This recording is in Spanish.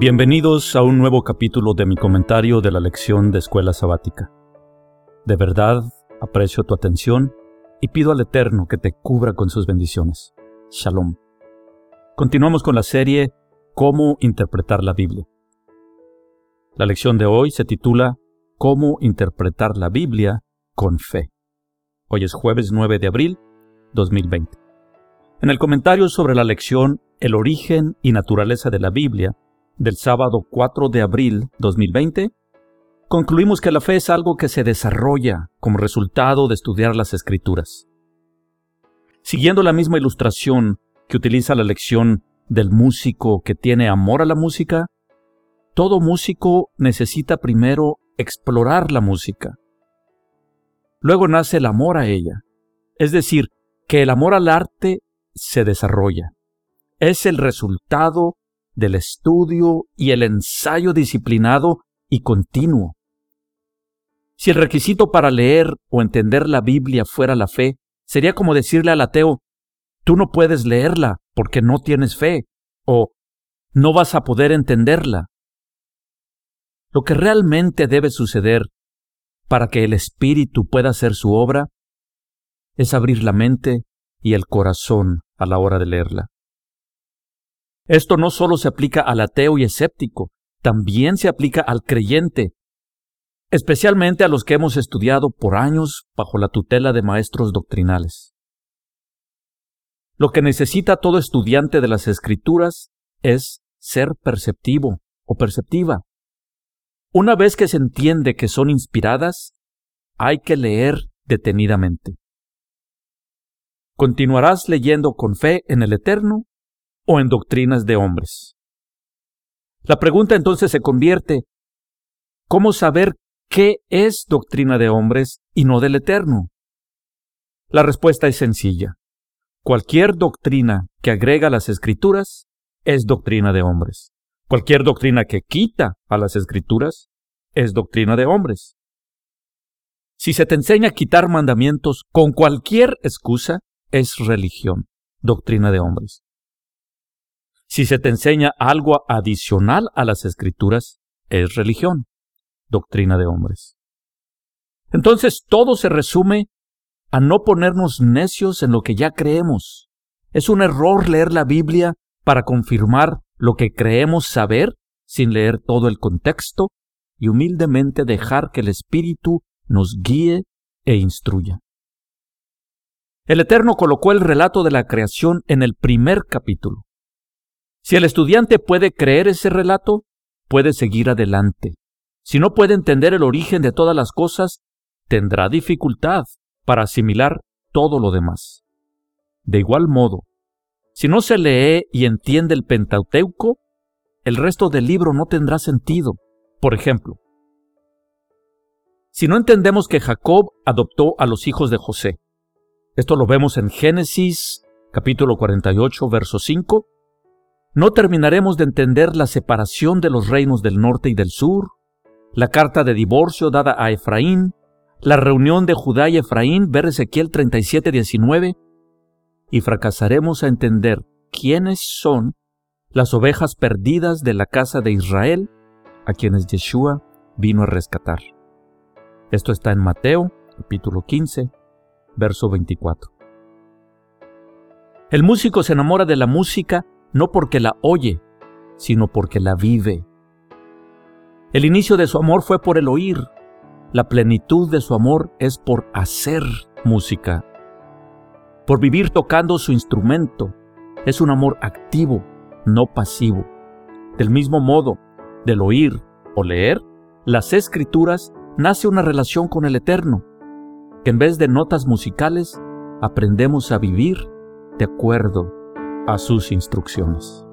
Bienvenidos a un nuevo capítulo de mi comentario de la lección de escuela sabática. De verdad aprecio tu atención y pido al Eterno que te cubra con sus bendiciones. Shalom. Continuamos con la serie Cómo interpretar la Biblia. La lección de hoy se titula Cómo interpretar la Biblia con fe. Hoy es jueves 9 de abril 2020. En el comentario sobre la lección El origen y naturaleza de la Biblia, del sábado 4 de abril 2020, concluimos que la fe es algo que se desarrolla como resultado de estudiar las escrituras. Siguiendo la misma ilustración que utiliza la lección del músico que tiene amor a la música, todo músico necesita primero explorar la música. Luego nace el amor a ella, es decir, que el amor al arte se desarrolla. Es el resultado del estudio y el ensayo disciplinado y continuo. Si el requisito para leer o entender la Biblia fuera la fe, sería como decirle al ateo, tú no puedes leerla porque no tienes fe, o no vas a poder entenderla. Lo que realmente debe suceder para que el Espíritu pueda hacer su obra es abrir la mente y el corazón a la hora de leerla. Esto no solo se aplica al ateo y escéptico, también se aplica al creyente, especialmente a los que hemos estudiado por años bajo la tutela de maestros doctrinales. Lo que necesita todo estudiante de las escrituras es ser perceptivo o perceptiva. Una vez que se entiende que son inspiradas, hay que leer detenidamente. Continuarás leyendo con fe en el Eterno o en doctrinas de hombres. La pregunta entonces se convierte, ¿cómo saber qué es doctrina de hombres y no del Eterno? La respuesta es sencilla. Cualquier doctrina que agrega las escrituras es doctrina de hombres. Cualquier doctrina que quita a las escrituras es doctrina de hombres. Si se te enseña a quitar mandamientos con cualquier excusa, es religión, doctrina de hombres. Si se te enseña algo adicional a las escrituras, es religión, doctrina de hombres. Entonces todo se resume a no ponernos necios en lo que ya creemos. Es un error leer la Biblia para confirmar lo que creemos saber sin leer todo el contexto y humildemente dejar que el Espíritu nos guíe e instruya. El Eterno colocó el relato de la creación en el primer capítulo. Si el estudiante puede creer ese relato, puede seguir adelante. Si no puede entender el origen de todas las cosas, tendrá dificultad para asimilar todo lo demás. De igual modo, si no se lee y entiende el Pentateuco, el resto del libro no tendrá sentido. Por ejemplo, si no entendemos que Jacob adoptó a los hijos de José, esto lo vemos en Génesis capítulo 48, verso 5, no terminaremos de entender la separación de los reinos del norte y del sur, la carta de divorcio dada a Efraín, la reunión de Judá y Efraín, ver Ezequiel 37, 19, y fracasaremos a entender quiénes son las ovejas perdidas de la casa de Israel, a quienes Yeshua vino a rescatar. Esto está en Mateo, capítulo 15, verso 24. El músico se enamora de la música no porque la oye, sino porque la vive. El inicio de su amor fue por el oír, la plenitud de su amor es por hacer música, por vivir tocando su instrumento. Es un amor activo, no pasivo. Del mismo modo, del oír o leer, las escrituras nace una relación con el Eterno, que en vez de notas musicales, aprendemos a vivir de acuerdo a sus instrucciones.